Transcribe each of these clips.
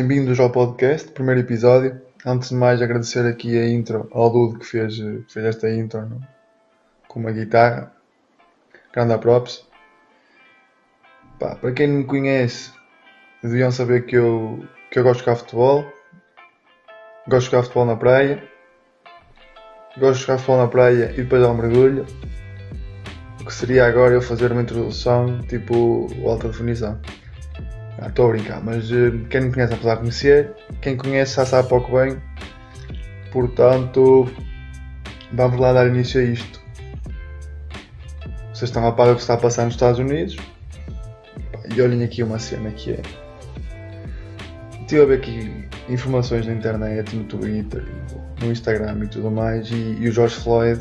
Bem-vindos ao podcast, primeiro episódio. Antes de mais, agradecer aqui a intro ao Dudo que fez, fez esta intro no, com uma guitarra. Grande props. Pá, para quem não me conhece, deviam saber que eu, que eu gosto de jogar futebol. Gosto de jogar futebol na praia. Gosto de jogar futebol na praia e depois dar um mergulho. O que seria agora eu fazer uma introdução tipo alta definição. Ah, estou a brincar, mas uh, quem não conhece apesar de conhecer, quem conhece já sabe pouco bem. Portanto, vamos lá dar início a isto. Vocês estão a par do que está a passar nos Estados Unidos. E olhem aqui uma cena que é. Estive a ver aqui informações na internet, no Twitter, no Instagram e tudo mais, e, e o George Floyd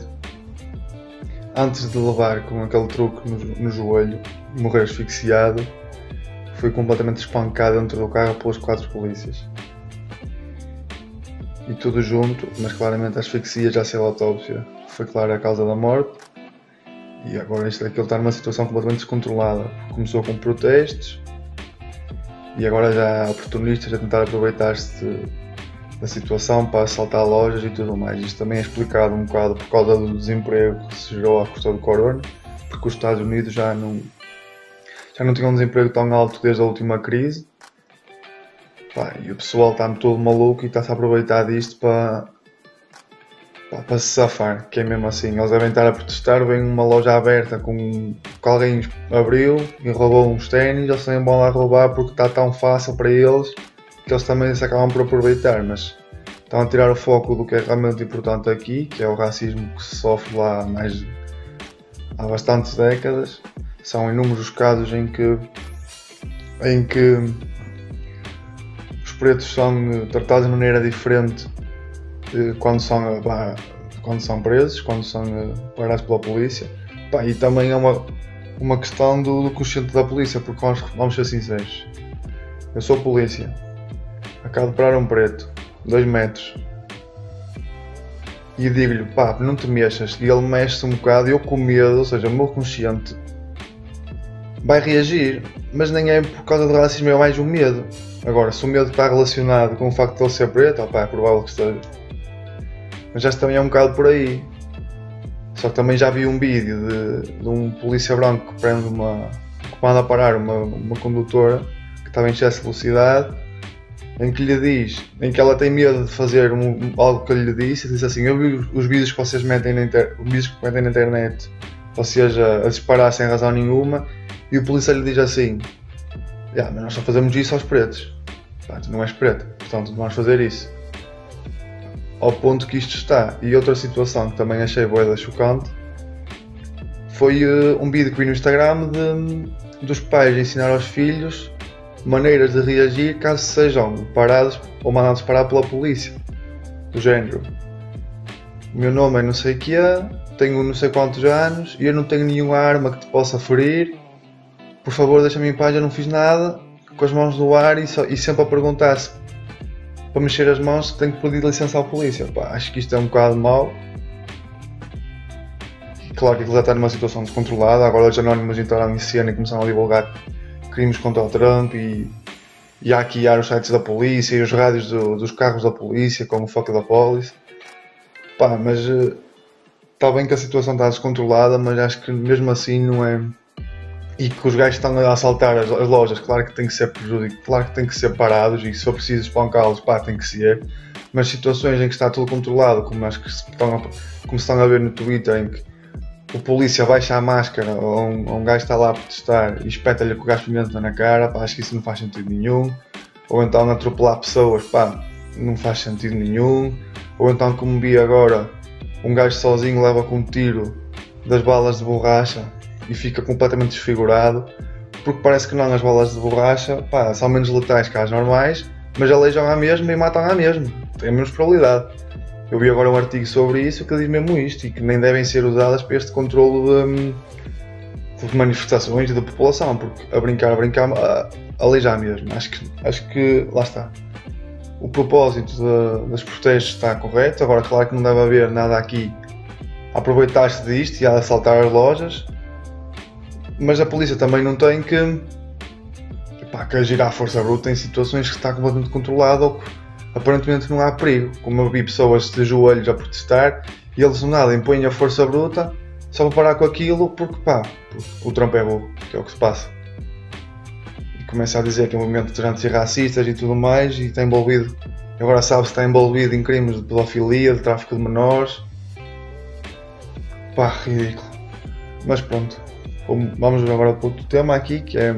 antes de levar com aquele truque no, no joelho, morrer asfixiado, foi completamente espancado dentro do carro pelos quatro polícias. E tudo junto, mas claramente a asfixia já saiu autópsia. Foi clara a causa da morte. E agora isto aqui ele está numa situação completamente descontrolada. Começou com protestos e agora já há oportunistas a tentar aproveitar-se da situação para assaltar lojas e tudo mais. Isto também é explicado um bocado por causa do desemprego que se gerou à custa do corona, porque os Estados Unidos já não, já não tinham um desemprego tão alto desde a última crise. Pá, e o pessoal está todo maluco e está-se a aproveitar disto para, para, se safar, que é mesmo assim. Eles devem estar a protestar, vem uma loja aberta com que alguém abriu e roubou uns ténis, eles também vão lá roubar porque está tão fácil para eles que eles também se acabam por aproveitar, mas estão a tirar o foco do que é realmente importante aqui, que é o racismo que se sofre lá mais, há bastantes décadas. São inúmeros casos em que, em que os pretos são tratados de maneira diferente eh, quando são, quando são presos, quando são eh, parados pela polícia. e também é uma, uma questão do, do consciente da polícia, porque vamos, vamos ser sinceros. Eu sou polícia, acabo de parar um preto, 2 metros, e digo-lhe, pá, não te mexas, e ele mexe-se um bocado, e eu com medo, ou seja, o meu consciente vai reagir, mas nem é por causa do racismo, é mais um medo. Agora, se o medo está relacionado com o facto de ele ser preto, opá, é provável que esteja. Mas já também é um bocado por aí. Só que também já vi um vídeo de, de um polícia branco que prende uma. que manda parar uma, uma condutora que estava em excesso de velocidade em que lhe diz, em que ela tem medo de fazer um, algo que lhe disse, e diz assim, eu vi os vídeos que vocês metem na, inter, os vídeos que metem na internet, ou seja, a disparar sem razão nenhuma, e o polícia lhe diz assim, yeah, mas nós só fazemos isso aos pretos. Pá, tu não és preto, portanto não vamos fazer isso. Ao ponto que isto está. E outra situação que também achei boa chocante foi uh, um vídeo que vi no Instagram de, dos pais ensinar aos filhos maneiras de reagir caso sejam parados ou mandados parar pela polícia. Do género. O meu nome é não sei que é, tenho não sei quantos anos e eu não tenho nenhuma arma que te possa ferir. Por favor, deixa-me em paz, eu não fiz nada. Com as mãos no ar e, só, e sempre a perguntar-se para mexer as mãos tenho que pedir licença à polícia. Pá, acho que isto é um bocado mau. Claro que ele já está numa situação descontrolada, agora os anónimos entraram em cena e começaram a divulgar crimes contra o Trump e, e a hackear os sites da polícia e os rádios do, dos carros da polícia, como o Fuck da Police. Pá, mas está eh, bem que a situação está descontrolada, mas acho que mesmo assim não é. E que os gajos estão a assaltar as, as lojas, claro que tem que ser prejudicado, claro que tem que ser parados e se for preciso espancá-los, pá, tem que ser. Mas situações em que está tudo controlado, como acho que se estão a, como estão a ver no Twitter, em que o polícia baixa a máscara ou um, um gajo está lá a protestar e espeta-lhe com o gás pimenta na cara, pá, acho que isso não faz sentido nenhum. Ou então atropelar pessoas, pá, não faz sentido nenhum. Ou então, como vi agora, um gajo sozinho leva com um tiro das balas de borracha e fica completamente desfigurado, porque parece que não as balas de borracha, pá, são menos letais que as normais, mas aleijam à mesma e matam à mesma. Tem menos probabilidade. Eu vi agora um artigo sobre isso que diz mesmo isto e que nem devem ser usadas para este controle de, de manifestações e da população, porque a brincar, a brincar, a, aleijar mesmo. Acho que, acho que lá está. O propósito de, das protestos está correto. Agora, claro que não deve haver nada aqui a aproveitar-se disto e a assaltar as lojas, mas a polícia também não tem que pá, que agir à força bruta em situações que está completamente controlado ou que aparentemente não há perigo. Como eu vi pessoas de joelhos a protestar e eles não nada impõem a força bruta só para parar com aquilo porque pá, o Trump é burro, que é o que se passa. E começa a dizer que é um movimento de antirracistas e tudo mais e está envolvido. Agora sabe se está envolvido em crimes de pedofilia, de tráfico de menores. Pá, ridículo. Mas pronto. Vamos agora para outro tema aqui que é.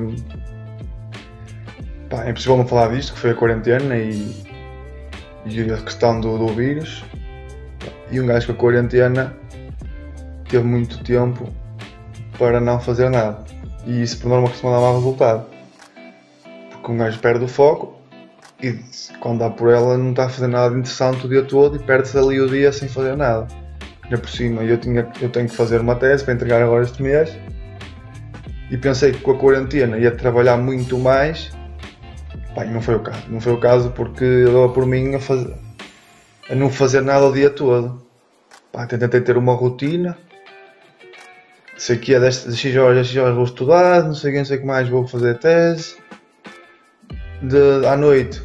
Pá, é impossível não falar disto, que foi a quarentena e, e a questão do, do vírus. E um gajo com a quarentena teve muito tempo para não fazer nada. E isso por norma costuma dar mau resultado. Porque um gajo perde o foco e quando dá por ela não está a fazer nada interessante o dia todo e perde-se ali o dia sem fazer nada. Ainda por cima eu, tinha, eu tenho que fazer uma tese para entregar agora este mês e pensei que com a quarentena ia trabalhar muito mais. Pá, não foi o caso. Não foi o caso porque eu dava por mim a, fazer, a não fazer nada o dia todo. Pá, tentei ter uma rotina, sei que é das X horas X horas vou estudar, não sei quem, sei o que mais vou fazer tese. De, à noite,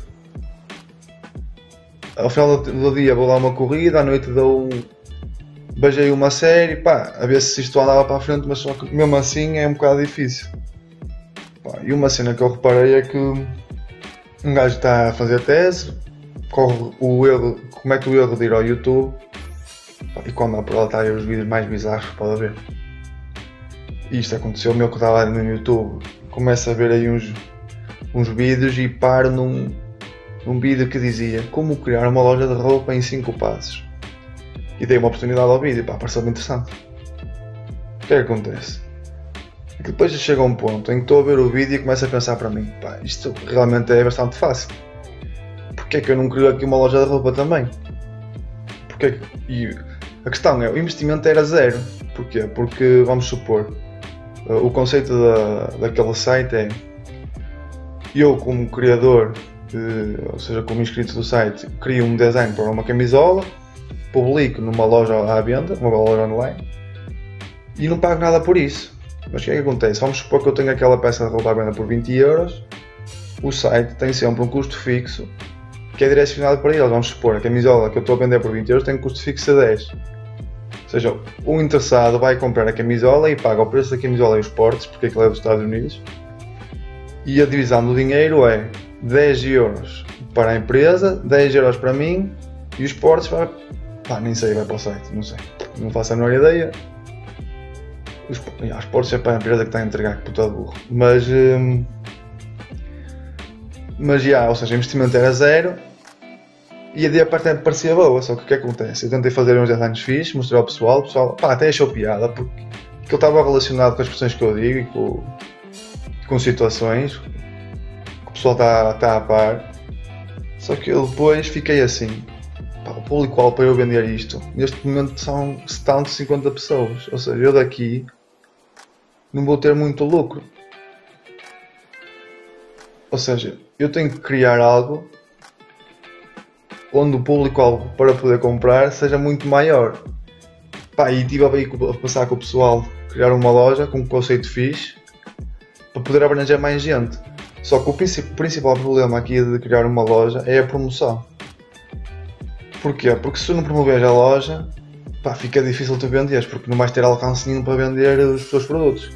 ao final do, do, dia vou dar uma corrida, à noite dou beijei uma série, pá, a ver se isto andava para a frente, mas só que mesmo assim é um bocado difícil. Pá, e uma cena que eu reparei é que um gajo está a fazer tese, corre o erro, comete o erro de ir ao YouTube pá, e quando a aí os vídeos mais bizarros que pode haver isto aconteceu meu que estava no YouTube, começo a ver aí uns, uns vídeos e paro num, num vídeo que dizia como criar uma loja de roupa em 5 passos. E dei uma oportunidade ao vídeo, pá, pareceu-me interessante. O que é que acontece? É que depois chega um ponto em que estou a ver o vídeo e começo a pensar para mim, pá, isto realmente é bastante fácil. Porquê é que eu não crio aqui uma loja de roupa também? Porque é e a questão é, o investimento era zero. Porquê? Porque, vamos supor, o conceito da, daquele site é eu como criador, de, ou seja, como inscrito do site, crio um design para uma camisola, publico numa loja à venda, uma loja online, e não pago nada por isso. Mas o que é que acontece? Vamos supor que eu tenho aquela peça de roupa à venda por 20 euros, o site tem sempre um custo fixo que é direcionado para eles. Vamos supor, a camisola que eu estou a vender por 20 euros tem um custo fixo de 10. Ou seja, o interessado vai comprar a camisola e paga o preço da camisola e os portes, porque aquilo é dos Estados Unidos. E a divisão do dinheiro é 10 euros para a empresa, 10 euros para mim e os portes. Pá, nem sei, vai para o site, não sei. Não faço a menor ideia. Os, os portes é para a empresa que está a entregar, que puta burro. Mas. Hum, mas já, ou seja, o investimento era zero e a ideia parte parecia boa, só que o que acontece? Eu tentei fazer uns designs fixos, mostrar ao pessoal, o pessoal pá, até achou piada, porque ele estava relacionado com as expressões que eu digo e com, com situações que o pessoal está, está a par. Só que eu depois fiquei assim, pá, o público-alvo para eu vender isto, neste momento são 750 pessoas, ou seja, eu daqui não vou ter muito lucro. Ou seja, eu tenho que criar algo onde o público-alvo para poder comprar seja muito maior. Pá, e tive a passar com o pessoal, criar uma loja com um conceito fixe para poder abranger mais gente. Só que o principal problema aqui de criar uma loja é a promoção. Porquê? Porque se tu não promoveres a loja, pá, fica difícil tu venderes, porque não vais ter alcance nenhum para vender os teus produtos.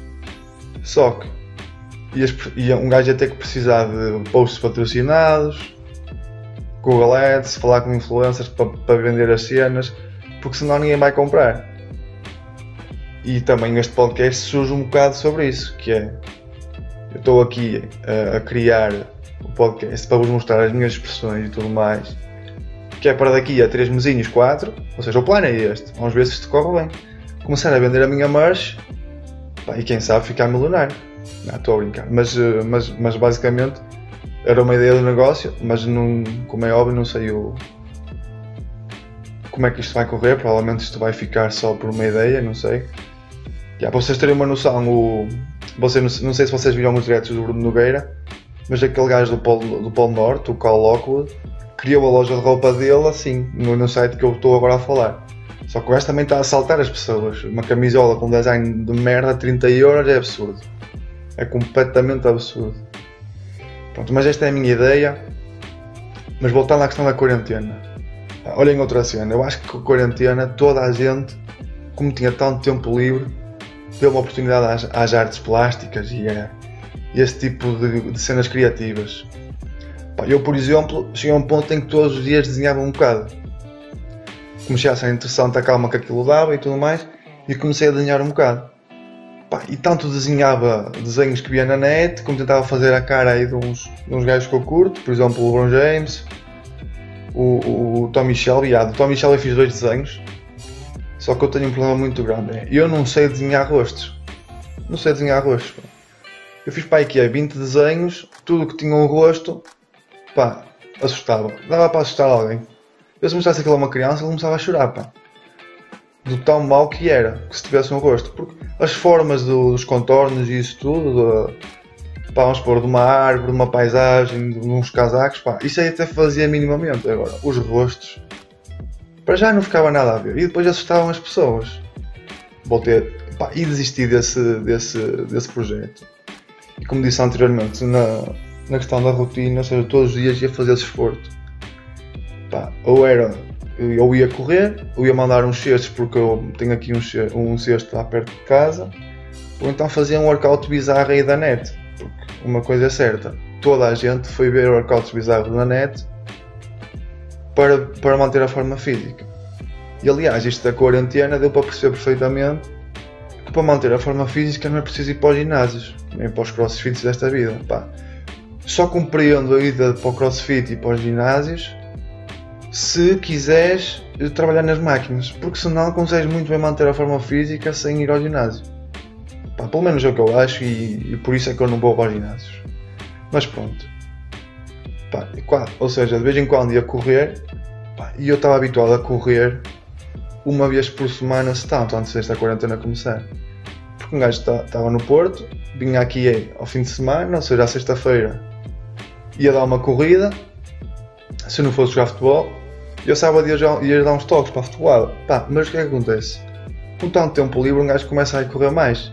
Só que e um gajo ia ter que precisar de posts patrocinados, Google Ads, falar com influencers para, para vender as cenas, porque senão ninguém vai comprar. E também este podcast surge um bocado sobre isso, que é eu estou aqui a, a criar o podcast para vos mostrar as minhas expressões e tudo mais, que é para daqui a 3 mesinhos, 4, ou seja, o plano é este, vamos ver se isto corre bem. Começar a vender a minha merch pá, e quem sabe ficar milionário. Estou a brincar, mas, eh, mas, mas basicamente era uma ideia do negócio, mas não, como é óbvio não sei o, como é que isto vai correr, provavelmente isto vai ficar só por uma ideia, não sei. Yeah, para vocês terem uma noção, o, vocês, não sei se vocês viram os diretos do Bruno Nogueira, mas aquele gajo do Polo, do Polo Norte, o Carl Lockwood, criou a loja de roupa dele assim, no, no site que eu estou agora a falar. Só que o gajo também está a assaltar as pessoas. Uma camisola com design de merda, 30 euros, é absurdo. É completamente absurdo. Pronto, mas esta é a minha ideia. Mas voltando à questão da quarentena. Olhem outra cena. Eu acho que com a quarentena toda a gente, como tinha tanto tempo livre, deu uma oportunidade às, às artes plásticas e a, esse tipo de, de cenas criativas. Eu, por exemplo, cheguei a um ponto em que todos os dias desenhava um bocado. Comecei a ser interessante a calma que aquilo dava e tudo mais, e comecei a desenhar um bocado. Pá, e tanto desenhava desenhos que via na net, como tentava fazer a cara aí de uns, de uns gajos que eu curto, por exemplo o LeBron James, o, o Tommy Shelby. Ah, do Tommy Shelby fiz dois desenhos, só que eu tenho um problema muito grande. É, eu não sei desenhar rostos. Não sei desenhar rostos. Pá. Eu fiz para aqui 20 desenhos, tudo que tinha um rosto, pá, assustava. Dava para assustar alguém. Eu se mostrasse aquilo a uma criança, ele começava a chorar, pá do tão mau que era, que se tivesse um rosto. Porque as formas do, dos contornos e isso tudo, de, pá, vamos pôr de uma árvore, de uma paisagem, de uns casacos, pá, isso aí até fazia minimamente. Agora, os rostos, para já não ficava nada a ver. E depois assustavam as pessoas. Voltei pá, e desisti desse, desse, desse projeto. E como disse anteriormente, na, na questão da rotina, ou seja, todos os dias ia fazer esforço. Pá, ou era eu ia correr, eu ia mandar uns cestos porque eu tenho aqui um, cesto lá perto de casa, ou então fazia um workout bizarro aí da net. Porque uma coisa é certa, toda a gente foi ver workouts bizarros na net para, para manter a forma física. E aliás, isto da quarentena deu para perceber perfeitamente que para manter a forma física não é preciso ir para os ginásios, nem para os crossfits desta vida. Pá. Só compreendo a ida para o crossfit e para os ginásios se quiseres trabalhar nas máquinas, porque senão consegues muito bem manter a forma física sem ir ao ginásio. Pá, pelo menos é o que eu acho e, e, por isso é que eu não vou para os ginásios. Mas pronto. Pá, ou seja, de vez em quando ia correr pá, e eu estava habituado a correr uma vez por semana, se tanto, antes desta quarentena começar. Porque um gajo estava no Porto, vinha aqui ao fim de semana, ou seja, à sexta-feira, ia dar uma corrida. Se não fosse jogar futebol, eu sábado ia, ia dar uns toques para a futebol. Pá, mas o que é que acontece? Com tanto tempo livre, um gajo começa a correr mais.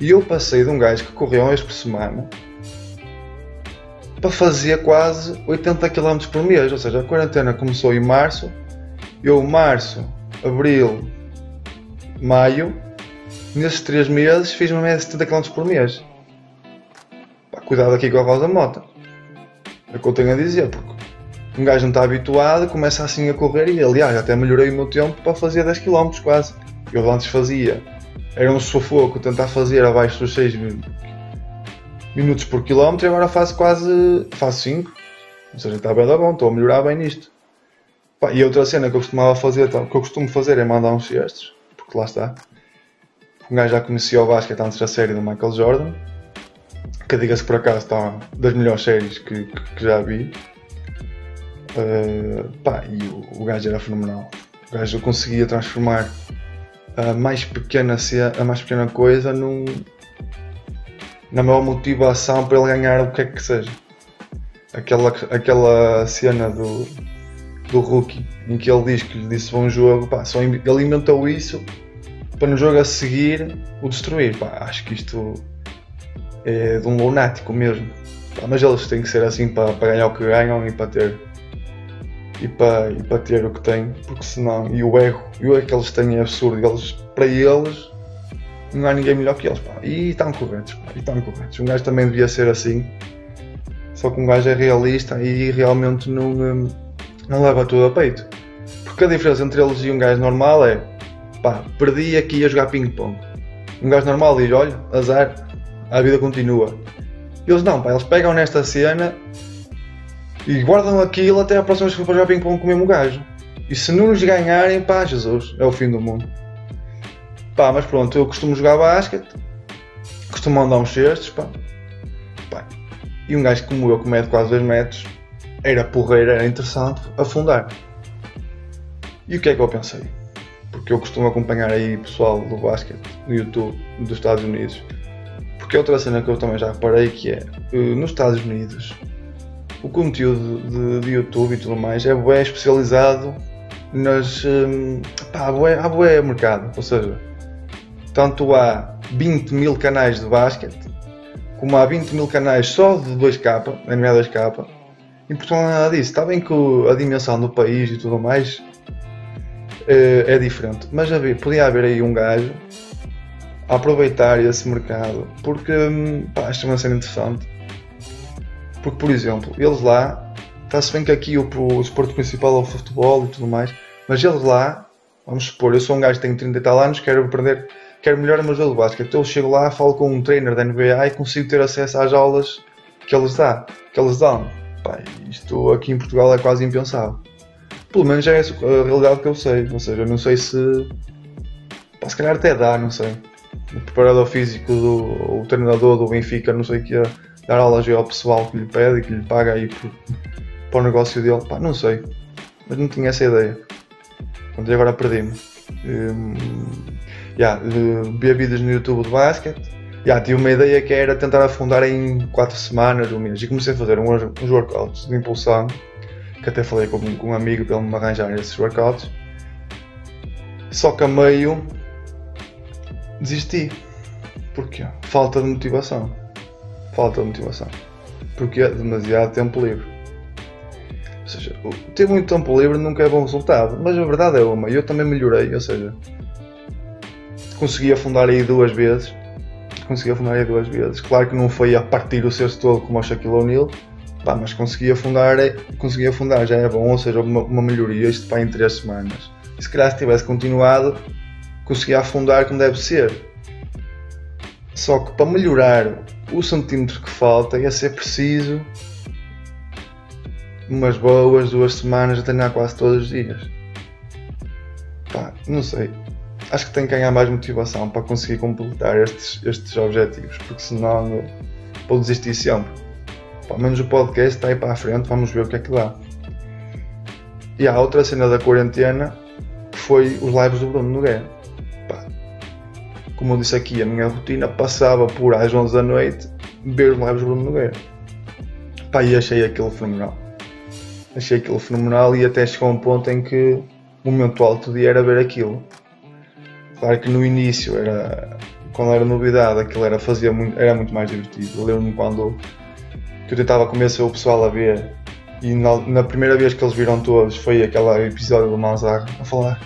E eu passei de um gajo que corria uma vez por semana para fazer quase 80 km por mês. Ou seja, a quarentena começou em março. Eu, março, abril, maio, nesses 3 meses fiz uma média de 70 km por mês. Cuidado aqui com a Rosa Mota. É o que eu tenho a dizer, porque um gajo não está habituado, começa assim a correr e aliás até melhorei o meu tempo para fazer 10 km quase. Eu antes fazia, era um sufoco tentar fazer abaixo dos 6 minutos por quilómetro e agora faço quase, faço 5. Ou seja, está bem da bom, estou a melhorar bem nisto. E outra cena que eu costumava fazer, que eu costumo fazer é mandar uns cestos, porque lá está. Um gajo já conhecia o basquete antes da série do Michael Jordan, que diga-se por acaso está das melhores séries que, que, que já vi Uh, pá, e o, o gajo era fenomenal. O gajo conseguia transformar a mais pequena, a mais pequena coisa num, na maior motivação para ele ganhar o que é que seja. Aquela, aquela cena do, do rookie em que ele diz que lhe disse bom jogo, pá, só ele inventou isso para no jogo a seguir o destruir. Pá, acho que isto é de um lunático mesmo. Mas eles têm que ser assim para, para ganhar o que ganham e para ter e para, e para ter o que têm, porque senão, e o erro, e o erro que eles têm é absurdo, eles, para eles não há ninguém melhor que eles, pá. e estão corretos, pá. e estão corretos. Um gajo também devia ser assim, só que um gajo é realista e realmente não, hum, não leva tudo a peito. Porque a diferença entre eles e um gajo normal é, pá, perdi aqui a jogar ping-pong. Um gajo normal diz, olha, azar, a vida continua. Eles não, pá, eles pegam nesta cena e guardam aquilo até a próxima vez que for jogar ping-pong com o mesmo gajo. E se não nos ganharem, pá, Jesus, é o fim do mundo. Pá, mas pronto, eu costumo jogar basquete, costumo andar uns cestos, pá. pá. E um gajo como eu, que mede quase 2 metros, era porreiro, era interessante afundar. E o que é que eu pensei? Porque eu costumo acompanhar aí pessoal do basquete no YouTube dos Estados Unidos. Porque outra cena que eu também já reparei que é, eh, nos Estados Unidos, o conteúdo de, de, YouTube e tudo mais é bem especializado nas. Hum, pá, há bué mercado. Ou seja, tanto há 20 mil canais de basquete como há 20 mil canais só de 2K, NBA 2K, em Portugal é nada disso. Está bem que a dimensão do país e tudo mais é, é diferente, mas havia, podia haver aí um gajo a aproveitar esse mercado, porque hum, pá, isto é uma cena interessante. Porque, por exemplo, eles lá, está-se bem que aqui o, o esporte principal é o futebol e tudo mais, mas eles lá, vamos supor, eu sou um gajo que tem 30 e tal anos, quero aprender, quero melhorar o meu jogo de basquete, então eu chego lá, falo com um trainer da NBA e consigo ter acesso às aulas que eles, dá, que eles dão. Pá, isto aqui em Portugal é quase impensável. Pelo menos é essa a realidade que eu sei. Ou seja, não sei se. Pá, se calhar até dá, não sei. O preparador físico, do, o treinador do Benfica, não sei o que é, dar aulas ao pessoal que lhe pede e que lhe paga aí por, para o negócio dele. Pá, não sei. Mas não tinha essa ideia. Portanto, agora perdi-me. Um, yeah, vi vídeos no YouTube de basquete. Yeah, tive uma ideia que era tentar afundar em 4 semanas, um mês. E comecei a fazer uns, uns workouts de impulsão que até falei com, com um amigo para ele me arranjar esses workouts. Só que a meio desisti. Porquê? Falta de motivação. Falta de motivação. Porque é demasiado tempo livre. Ou seja, ter muito tempo livre nunca é bom resultado. Mas a verdade é uma. Eu também melhorei. Ou seja, consegui afundar aí duas vezes. Consegui afundar aí duas vezes. Claro que não foi a partir o cesto todo como o Shaquille O'Neal Pá, mas consegui afundar, consegui afundar, já é bom, ou seja, uma, uma melhoria, isto pá, em 3 semanas. E se calhar se tivesse continuado, conseguia afundar como deve ser. Só que para melhorar o centímetro que falta ia ser preciso umas boas duas semanas a treinar quase todos os dias. Pá, não sei. Acho que tenho que ganhar mais motivação para conseguir completar estes, estes objetivos, porque senão vou desistir sempre. Pelo menos o podcast está aí para a frente, vamos ver o que é que dá. E a outra cena da quarentena foi os lives do Bruno Nogueira. Como eu disse aqui, a minha rotina passava por às 11 da noite ver os lives do Bruno Nogueira. Pá, e achei aquilo fenomenal. Achei aquilo fenomenal e até chegou a um ponto em que o momento alto do dia era ver aquilo. Claro que no início era quando era novidade, aquilo era, fazia muito, era muito mais divertido. Lembro-me quando que eu tentava convencer o pessoal a ver. E na, na, primeira vez que eles viram todos foi aquele episódio do Manzar a falar.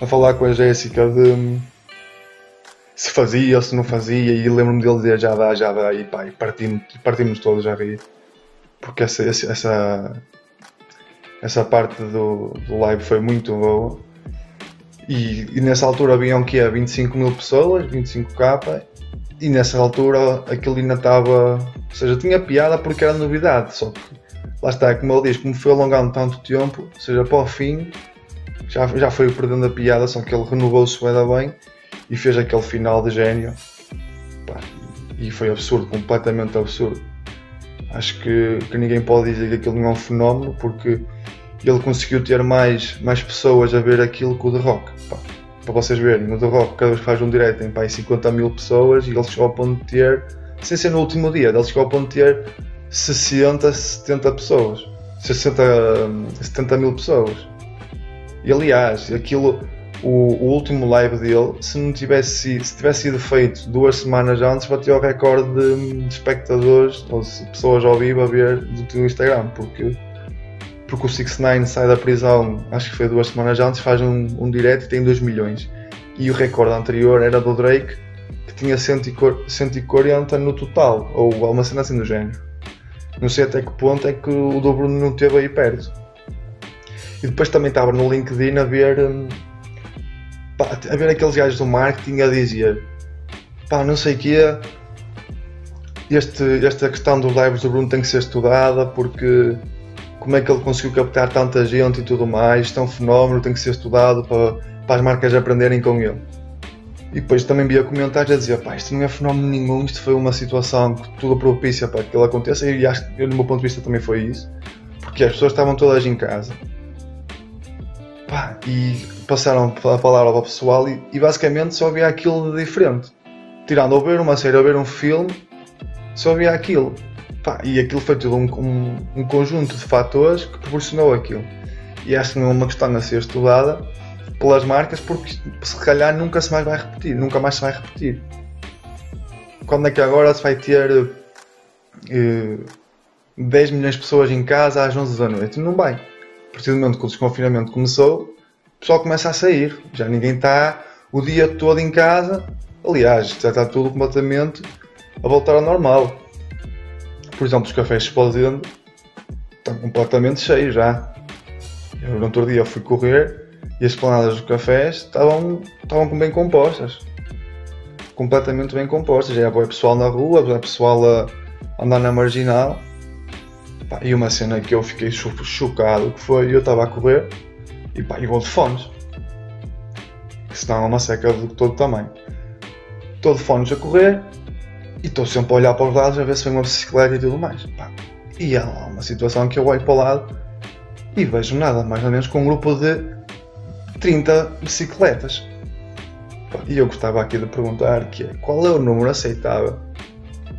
A falar com a Jéssica de se fazia ou se não fazia e lembro-me dele dizer já dá, já dá e pá, e partimos, partimos todos a rir. Porque essa, essa, essa parte do, do live foi muito boa. E, e nessa altura haviam que 25 mil pessoas, 25k, e nessa altura aquilo ainda estava. Ou seja, tinha piada porque era novidade, só que lá está, como ele diz, como foi alongando tanto tempo, ou seja, para o fim já, já foi perdendo a piada, só que ele renovou-se bem e fez aquele final de gênio. Pá, e foi absurdo, completamente absurdo. Acho que, que ninguém pode dizer que aquilo não é um fenómeno porque ele conseguiu ter mais, mais pessoas a ver aquilo que o The Rock. Pá, para vocês verem, no The Rock, cada vez que faz um direto tem pá, 50 mil pessoas e ele chegou ao ponto de ter, sem ser no último dia, ele chegou ao ponto de ter 60, 70 pessoas. 60, 70 mil pessoas. E aliás, aquilo, o, o, último live dele, se não tivesse, se tivesse sido feito duas semanas antes, bateu o recorde de, de espectadores ou de pessoas ao vivo a ver do Instagram, porque porque o 6 9 sai da prisão, acho que foi duas semanas antes, faz um, um direct e tem 2 milhões. E o recorde anterior era do Drake, que tinha 140 no total, ou alguma cena assim do género. Não sei até que ponto é que o dobro não teve aí perto. E depois também estava no LinkedIn a ver, hum, pá, a ver aqueles gajos do marketing a dizer pá, não sei o que este, esta questão dos lives do Bruno tem que ser estudada porque como é que ele conseguiu captar tanta gente e tudo mais. Isto é um fenómeno, tem que ser estudado para, para as marcas aprenderem com ele. E depois também via comentários a dizer: pá, isto não é fenómeno nenhum, isto foi uma situação tudo propícia para que ele aconteça. E acho que, do meu ponto de vista, também foi isso, porque as pessoas estavam todas em casa pá, e passaram a palavra ao pessoal e, e, basicamente só havia aquilo de diferente. Tirando a ver uma série, a ver um filme, só havia aquilo. Pá, e aquilo foi tudo um, um, um, conjunto de fatores que proporcionou aquilo. E acho que não é uma questão a ser estudada pelas marcas porque se calhar nunca se mais vai repetir, nunca mais se vai repetir. quando é que agora se vai ter uh, 10 milhões de pessoas em casa às 11 da noite? Não vai. A partir do momento que o desconfinamento começou, pessoal começa a sair. Já ninguém está o dia todo em casa. Aliás, já está tudo completamente a voltar ao normal. Por exemplo, os cafés explodindo estão completamente cheios já. Eu no outro dia fui correr e as planadas dos cafés estavam, estavam bem compostas. Completamente bem compostas. Já havia pessoal na rua, pessoal a andar na marginal. E uma cena que eu fiquei chocado que foi eu estava a correr e pá, de fones. Que senão é uma seca de todo tamanho. Estou de fones a correr e estou sempre a olhar para os lados a ver se vem uma bicicleta e tudo mais. Pá. E há lá uma situação que eu olho para o lado e vejo nada, mais ou menos com um grupo de 30 bicicletas. E eu gostava aqui de perguntar que é, qual é o número aceitável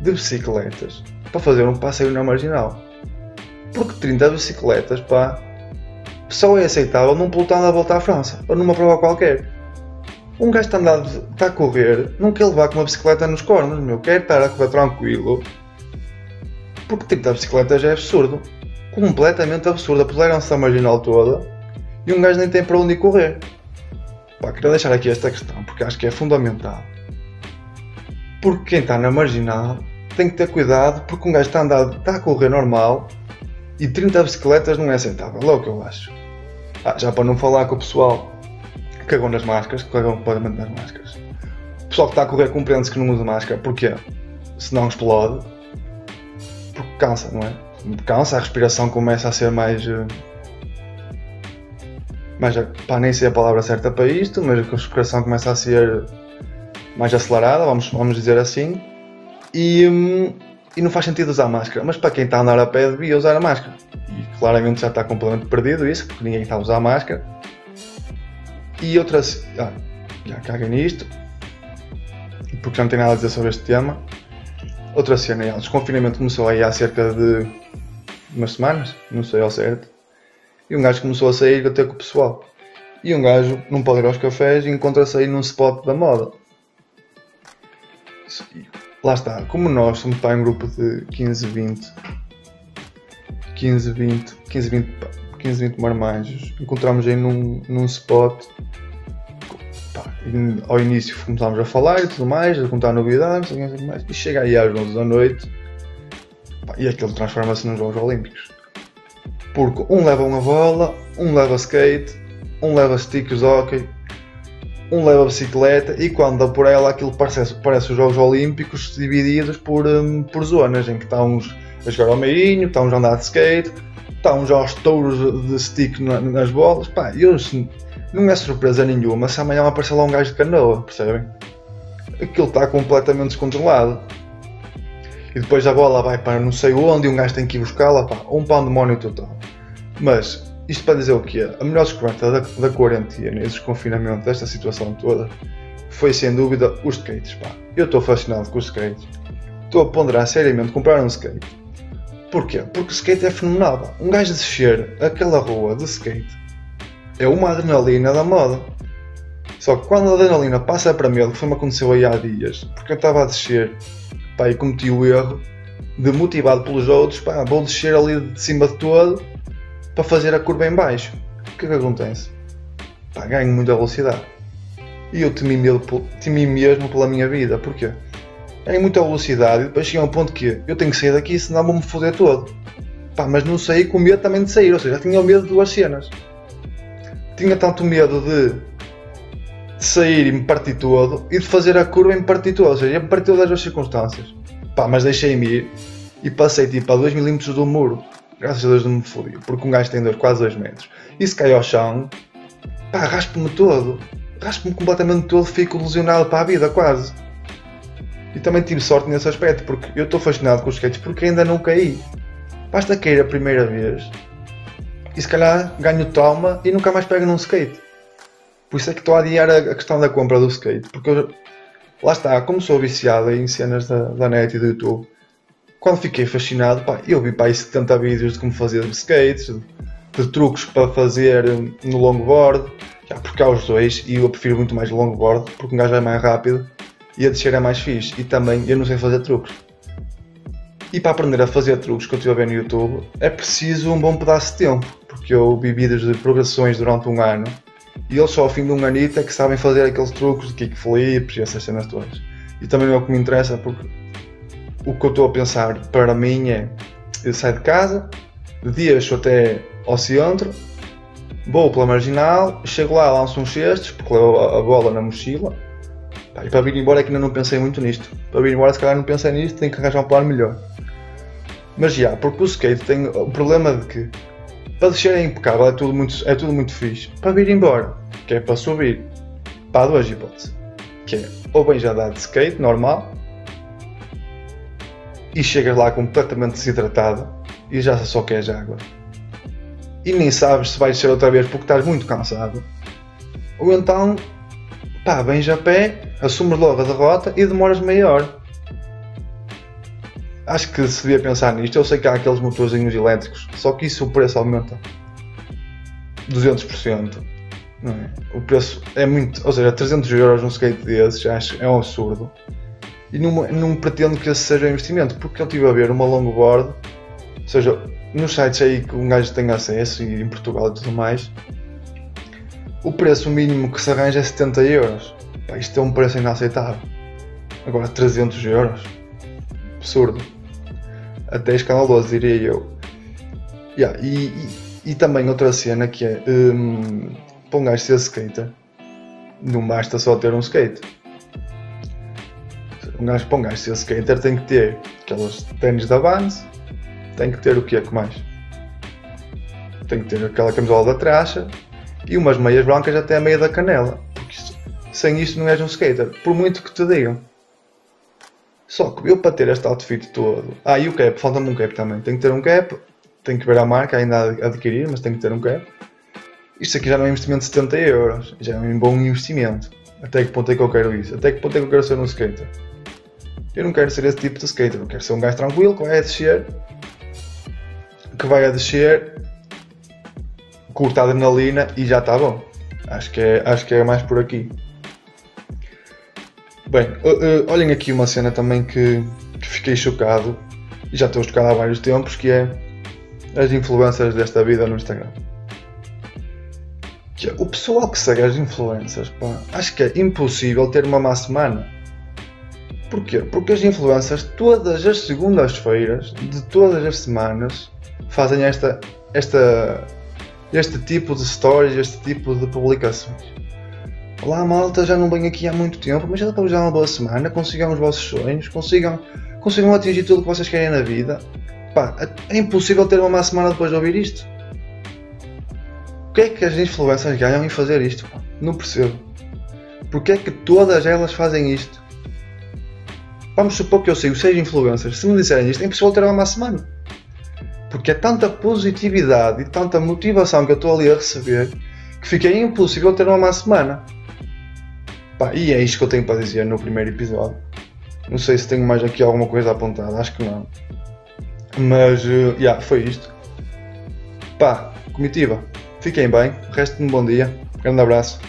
de bicicletas para fazer um passeio na marginal? Porque 30 bicicletas, pá, só é aceitável num pelotão a volta à França, ou numa prova qualquer. Um gajo está, andado, está a correr, não quer levar com uma bicicleta nos cornos, meu. Quer estar a correr tranquilo. Porque o tipo de bicicleta já é absurdo. Completamente absurdo. Apoderam-se da marginal toda e um gajo nem tem para onde correr. Pá, queria deixar aqui esta questão porque acho que é fundamental. Porque quem está na marginal tem que ter cuidado porque um gajo está, andado, está a correr normal e 30 bicicletas não é aceitável. É o que eu acho. Ah, já para não falar com o pessoal cagam nas máscaras, cagam completamente nas máscaras. O pessoal que está a correr compreende-se que não usa máscara, porquê? Senão explode, porque cansa, não é? Cansa, a respiração começa a ser mais. Eh, mais pá, nem sei a palavra certa para isto, mas a respiração começa a ser mais acelerada, vamos, vamos dizer assim, e, hum, e não faz sentido usar máscara. Mas para quem está a andar a pé devia usar a máscara. E claramente já está completamente perdido isso, porque ninguém está a usar máscara. E outras. Ah, já caguei nisto, porque já não tem nada a dizer sobre este tema. Outra cena, o desconfinamento começou aí há cerca de umas semanas, não sei ao certo. E um gajo começou a sair até com o pessoal. E um gajo não pode ir aos cafés e encontra-se aí num spot da moda. Lá está, como nós somos para um grupo de 15, 20, 15, 20, 15, 20, 15, 20 marmanjos, encontramos aí num, num spot ao início começámos a falar e tudo mais, a contar novidades tudo mais, e chega aí às 11 da noite pá, e aquilo transforma-se nos Jogos Olímpicos. Porque um leva uma bola, um leva skate, um leva sticks de hockey, um leva bicicleta e quando dá por ela aquilo parece, parece os Jogos Olímpicos divididos por, um, por zonas, em que está uns a jogar ao meinho, está uns a andar de skate, está uns aos touros de stick na, nas bolas, pá, eu não é surpresa nenhuma se amanhã aparecer lá um gajo de canoa, percebem? Aquilo está completamente descontrolado. E depois a bola vai para não sei onde e um gajo tem que ir buscá-la, pá, um pão de demónio total. Mas, isto para dizer o quê? A melhor descoberta da, da quarentena e do desconfinamento desta situação toda foi sem dúvida os skates, pá. Eu estou fascinado com os skates. Estou a ponderar seriamente comprar um skate. Porquê? Porque o skate é fenomenal, pá. Um gajo descer aquela rua de skate é uma adrenalina da moda. Só que quando a adrenalina passa para medo, que foi-me aconteceu aí há dias, porque eu estava a descer pá, e cometi o erro de, motivado pelos outros, pá, vou descer ali de cima de todo para fazer a curva em baixo. O que é que acontece? Pá, ganho muita velocidade. E eu temi, medo, temi mesmo pela minha vida. Porquê? Ganho muita velocidade e depois cheguei a um ponto que eu tenho que sair daqui, senão vou-me foder todo. Pá, mas não saí com medo também de sair, ou seja, tinha o medo de duas cenas tinha tanto medo de, sair e me partir todo e de fazer a curva e me partir todo, ou seja, me partir todas as circunstâncias. Pá, mas deixei-me ir e passei tipo a 2 mm do muro. Graças a Deus não me fodi, porque um gajo tem dois, quase 2 metros. E se cai ao chão, pá, raspo-me todo. Raspo-me completamente todo, fico ilusionado para a vida, quase. E também tive sorte nesse aspecto, porque eu estou fascinado com os skates porque ainda não caí. Basta cair a primeira vez e se calhar ganho trauma e nunca mais pego num skate. Por isso é que estou a adiar a, questão da compra do skate, porque eu, lá está, como sou viciado em cenas da, da net e do YouTube, quando fiquei fascinado, pá, eu vi para aí 70 vídeos de como fazer skates, de, truques para fazer no longboard, já porque há os dois e eu prefiro muito mais longboard porque um gajo é mais rápido E a descer é mais fixe. E também eu não sei fazer truques. E para aprender a fazer truques que eu estive a ver no YouTube é preciso um bom pedaço de tempo. Porque eu vi vídeos de progressões durante um ano e eles só ao fim de um anito é que sabem fazer aqueles truques de kickflips e essas cenas todas. E também é o que me interessa porque o que eu estou a pensar para mim é eu saio de casa, de dia estou até ao centro, vou pela marginal, chego lá, lanço uns cestos, porque levo a, bola na mochila. E para vir embora é que ainda não pensei muito nisto. Para vir embora se calhar não pensei nisto, tenho que arranjar um plano melhor. Mas já, porque o skate tem o problema de que para descer é impecável, é tudo muito, é tudo muito fixe. Para vir embora, que é para subir, para há duas hipóteses. Que é ou bem já dá de skate, normal, e chegas lá completamente desidratado e já só queres água. E nem sabes se vais descer outra vez porque estás muito cansado. Ou então, pá, vens a pé, assumes logo a derrota e demoras meia hora. Acho que se devia pensar nisto. Eu sei que há aqueles motorzinhos elétricos, só que isso o preço aumenta 200%. Não é? O preço é muito. Ou seja, 300 euros num skate desses acho, é um absurdo. E não, não pretendo que esse seja um investimento, porque eu estive a ver uma longboard, ou seja, nos sites aí que um gajo tem acesso e em Portugal e tudo mais, o preço mínimo que se arranja é 70 euros. Pá, isto é um preço inaceitável. Agora 300 euros. Absurdo até escandaloso, diria eu. Yeah, e, e, e, também outra cena que é um, para um gajo ser skater, não basta só ter um skate. Um gajo, para um gajo ser skater tem que ter aquelas ténis da Vans, tem que ter o que é que mais? Tem que ter aquela camisola da tracha e umas meias brancas até a meia da canela. Porque isso, sem isso não és um skater, por muito que te digam. Só que eu para ter este outfit todo. Ah, e o cap, falta-me um cap também. Tenho que ter um cap, tenho que ver a marca ainda a adquirir, mas tenho que ter um cap. Isto aqui já não é um investimento de 70 euros, já é um bom investimento. Até que ponto é que eu quero isso? Até que ponto é que eu quero ser um skater? Eu não quero ser esse tipo de skater, eu quero ser um gajo tranquilo que vai a descer, que vai a descer, curta a adrenalina e já está bom. Acho que, é, acho que é mais por aqui. Bem, uh, uh, olhem aqui uma cena também que, que fiquei chocado e já estou chocado há vários tempos, que é as influências desta vida no Instagram. É, o pessoal que segue as influências, pá, acho que é impossível ter uma má semana. Porquê? Porque as influências todas as segundas-feiras de todas as semanas fazem esta, esta, este tipo de stories, este tipo de publicações. Olá malta, já não venho aqui há muito tempo, mas já dá para vos dar uma boa semana, consigam os vossos sonhos, consigam, consigam atingir tudo o que vocês querem na vida. Pá, é impossível ter uma má semana depois de ouvir isto. O que é que as influências ganham em fazer isto? Não percebo. Porque é que todas elas fazem isto? Vamos supor que eu sigo 6 influencers. Se me disserem isto, é impossível ter uma semana. Porque é tanta positividade e tanta motivação que eu estou ali a receber que fica impossível ter uma má semana. Pá, e é isto que eu tenho para dizer no primeiro episódio. Não sei se tenho mais aqui alguma coisa apontada, acho que não. Mas, uh, yeah, foi isto. Pá, comitiva, fiquem bem, resto de um bom dia, grande abraço.